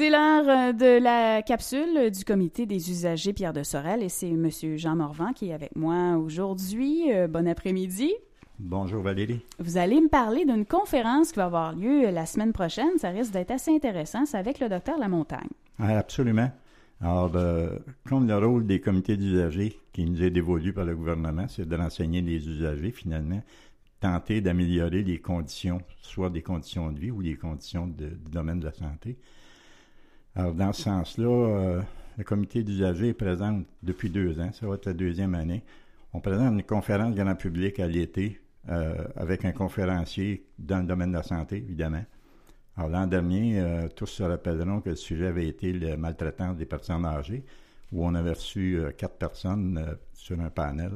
C'est l'heure euh, de la capsule du comité des usagers Pierre de Sorel et c'est M. Jean Morvan qui est avec moi aujourd'hui. Euh, bon après-midi. Bonjour Valérie. Vous allez me parler d'une conférence qui va avoir lieu la semaine prochaine. Ça risque d'être assez intéressant. C'est avec le docteur Lamontagne. Ah, absolument. Alors, euh, comme le rôle des comités d'usagers qui nous est dévolu par le gouvernement, c'est de renseigner les usagers finalement, tenter d'améliorer les conditions, soit des conditions de vie ou les conditions du domaine de la santé. Alors, dans ce sens-là, euh, le comité d'usagers est présent depuis deux ans. Ça va être la deuxième année. On présente une conférence grand public à l'été euh, avec un conférencier dans le domaine de la santé, évidemment. Alors, l'an dernier, euh, tous se rappelleront que le sujet avait été le maltraitance des personnes âgées, où on avait reçu quatre personnes sur un panel.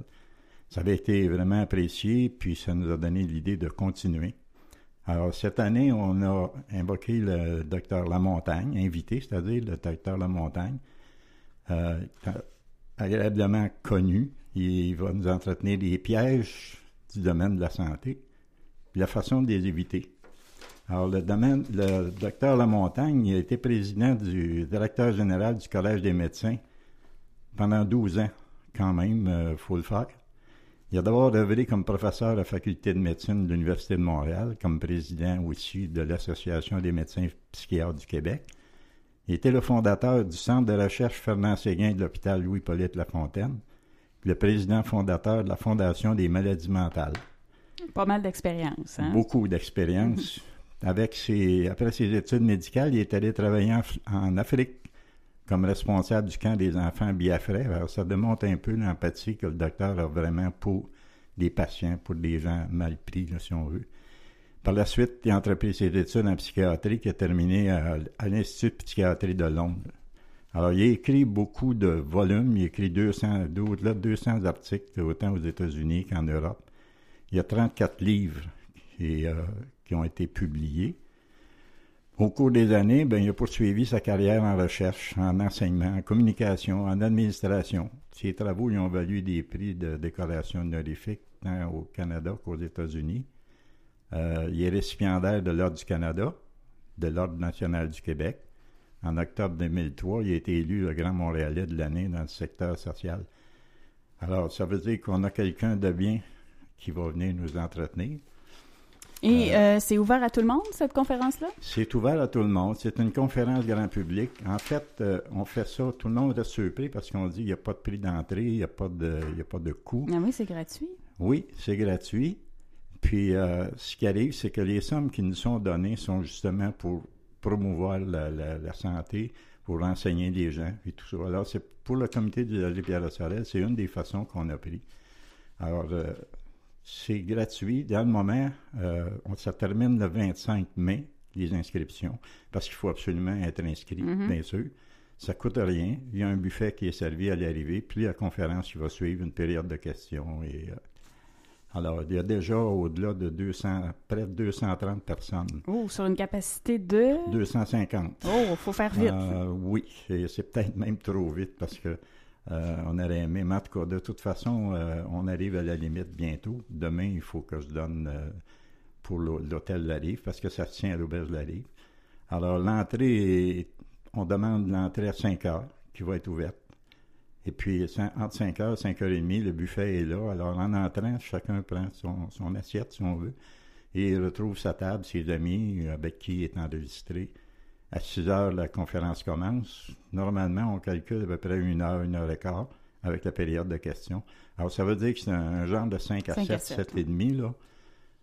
Ça avait été vraiment apprécié, puis ça nous a donné l'idée de continuer. Alors, cette année, on a invoqué le docteur Lamontagne, invité, c'est-à-dire le docteur Lamontagne, euh, agréablement connu. Il va nous entretenir des pièges du domaine de la santé, puis la façon de les éviter. Alors, le domaine, le docteur Lamontagne il a été président du directeur général du Collège des médecins pendant 12 ans, quand même, il euh. Il a d'abord œuvré comme professeur à la faculté de médecine de l'Université de Montréal, comme président aussi de l'Association des médecins psychiatres du Québec. Il était le fondateur du Centre de recherche Fernand Séguin de l'hôpital Louis-Polyte Lafontaine, le président fondateur de la Fondation des maladies mentales. Pas mal d'expérience. Hein? Beaucoup d'expérience. Avec ses, après ses études médicales, il est allé travailler en Afrique comme responsable du camp des enfants Biafrais. Alors, ça démontre un peu l'empathie que le docteur a vraiment pour les patients, pour des gens mal pris, si on veut. Par la suite, il a entrepris ses études en psychiatrie qui a terminé à, l'Institut de psychiatrie de Londres. Alors, il a écrit beaucoup de volumes. Il a écrit 200, au-delà de 200 articles, autant aux États-Unis qu'en Europe. Il y a 34 livres euh, qui ont été publiés. Au cours des années, ben, il a poursuivi sa carrière en recherche, en enseignement, en communication, en administration. Ses travaux lui ont valu des prix de décoration honorifique tant au Canada qu'aux États-Unis. Euh, il est récipiendaire de l'Ordre du Canada, de l'Ordre national du Québec. En octobre 2003, il a été élu le Grand Montréalais de l'année dans le secteur social. Alors, ça veut dire qu'on a quelqu'un de bien qui va venir nous entretenir. Et euh, c'est ouvert à tout le monde, cette conférence-là? C'est ouvert à tout le monde. C'est une conférence grand public. En fait, euh, on fait ça, tout le monde est surpris parce qu'on dit qu'il n'y a pas de prix d'entrée, il n'y a, pas de, il a pas de coût. Ah oui, c'est gratuit. Oui, c'est gratuit. Puis, euh, ce qui arrive, c'est que les sommes qui nous sont données sont justement pour promouvoir la, santé, pour renseigner les gens et tout ça. Alors, c'est pour le comité de la Pierre Sorel, c'est une des façons qu'on a pris. Alors, c'est gratuit. Dans le moment, euh, ça termine le 25 mai, les inscriptions, parce qu'il faut absolument être inscrit, mm-hmm. bien sûr. Ça coûte rien. Il y a un buffet qui est servi à l'arrivée, puis la conférence qui va suivre une période de questions. Et, euh, alors, il y a déjà au-delà de 200, près de 230 personnes. Oh, sur une capacité de? 250. Oh, il faut faire vite. Euh, oui, c'est peut-être même trop vite parce que euh, on aurait aimé, mais en de toute façon, euh, on arrive à la limite bientôt. Demain, il faut que je donne euh, pour l'hôtel La Rive, parce que ça se tient à l'auberge La Rive. Alors, l'entrée, on demande l'entrée à 5 heures, qui va être ouverte. Et puis, entre 5 heures et 5 heures et demie, le buffet est là. Alors, en entrant, chacun prend son, son assiette, si on veut, et il retrouve sa table, ses amis, avec qui il est enregistré. À 6 heures, la conférence commence. Normalement, on calcule à peu près une heure, une heure et quart avec la période de questions. Alors, ça veut dire que c'est un, genre de 5 à 7, 7, et demi, là.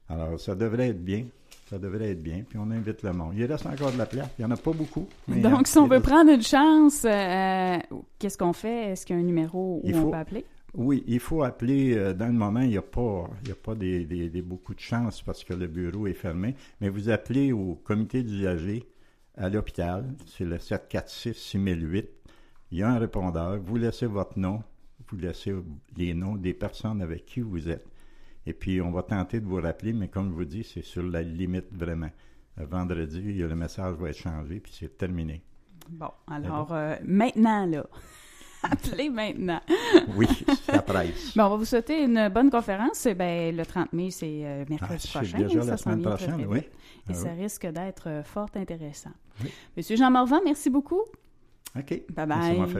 Alors, ça devrait être bien. Ça devrait être bien. Puis on invite le monde. Il reste encore de la place. Il n'y en a pas beaucoup. Donc, si on veut prendre une chance, euh, qu'est-ce qu'on fait? Est-ce qu'il y a un numéro où on peut appeler? Oui, il faut appeler. Euh, dans le moment, il n'y a pas, il y a pas des, des, beaucoup de chance parce que le bureau est fermé. Mais vous appelez au comité d'usagers à l'hôpital, c'est le 746-6008. Il y a un répondeur. Vous laissez votre nom, vous laissez les noms des personnes avec qui vous êtes. Et puis, on va tenter de vous rappeler, mais comme je vous dis, c'est sur la limite vraiment. Vendredi, le message va être changé, puis c'est terminé. Bon, alors, euh, maintenant, là. Appelez maintenant. oui, ça presse. Bon, on va vous souhaiter une bonne conférence. Ben, le 30 mai, c'est euh, mercredi Ah, prochain. déjà la semaine prochaine, oui. vite. Et Ah ça oui. risque d'être euh, fort intéressant. Oui. Monsieur Jean Morvan, merci beaucoup. OK. Bye Ça m'a bye.